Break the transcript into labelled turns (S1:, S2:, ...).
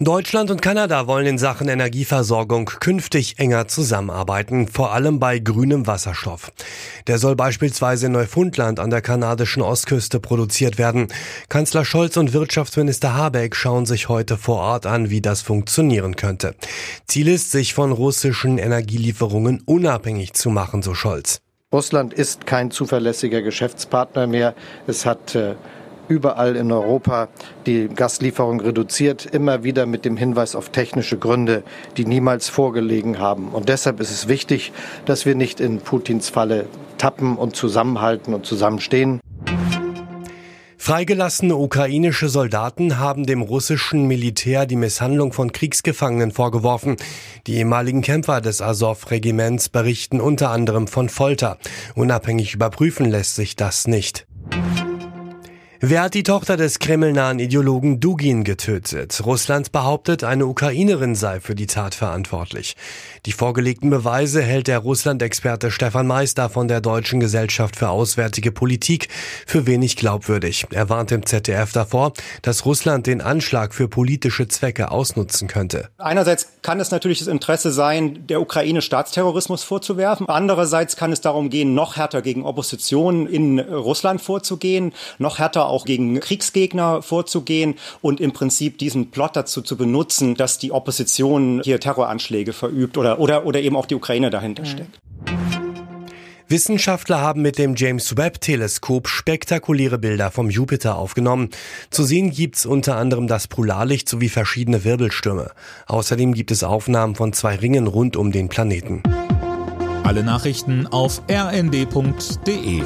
S1: Deutschland und Kanada wollen in Sachen Energieversorgung künftig enger zusammenarbeiten, vor allem bei grünem Wasserstoff. Der soll beispielsweise in Neufundland an der kanadischen Ostküste produziert werden. Kanzler Scholz und Wirtschaftsminister Habeck schauen sich heute vor Ort an, wie das funktionieren könnte. Ziel ist, sich von russischen Energielieferungen unabhängig zu machen, so Scholz.
S2: Russland ist kein zuverlässiger Geschäftspartner mehr. Es hat äh überall in Europa die Gaslieferung reduziert, immer wieder mit dem Hinweis auf technische Gründe, die niemals vorgelegen haben. Und deshalb ist es wichtig, dass wir nicht in Putins Falle tappen und zusammenhalten und zusammenstehen.
S1: Freigelassene ukrainische Soldaten haben dem russischen Militär die Misshandlung von Kriegsgefangenen vorgeworfen. Die ehemaligen Kämpfer des Azov-Regiments berichten unter anderem von Folter. Unabhängig überprüfen lässt sich das nicht. Wer hat die Tochter des kremlnahen Ideologen Dugin getötet? Russland behauptet, eine Ukrainerin sei für die Tat verantwortlich. Die vorgelegten Beweise hält der Russland-Experte Stefan Meister von der Deutschen Gesellschaft für Auswärtige Politik für wenig glaubwürdig. Er warnt im ZDF davor, dass Russland den Anschlag für politische Zwecke ausnutzen könnte.
S3: Einerseits kann es natürlich das Interesse sein, der Ukraine Staatsterrorismus vorzuwerfen. Andererseits kann es darum gehen, noch härter gegen Opposition in Russland vorzugehen, noch härter auch gegen Kriegsgegner vorzugehen und im Prinzip diesen Plot dazu zu benutzen, dass die Opposition hier Terroranschläge verübt oder, oder, oder eben auch die Ukraine dahinter steckt.
S1: Wissenschaftler haben mit dem James Webb Teleskop spektakuläre Bilder vom Jupiter aufgenommen. Zu sehen gibt's unter anderem das Polarlicht sowie verschiedene Wirbelstürme. Außerdem gibt es Aufnahmen von zwei Ringen rund um den Planeten.
S4: Alle Nachrichten auf rnd.de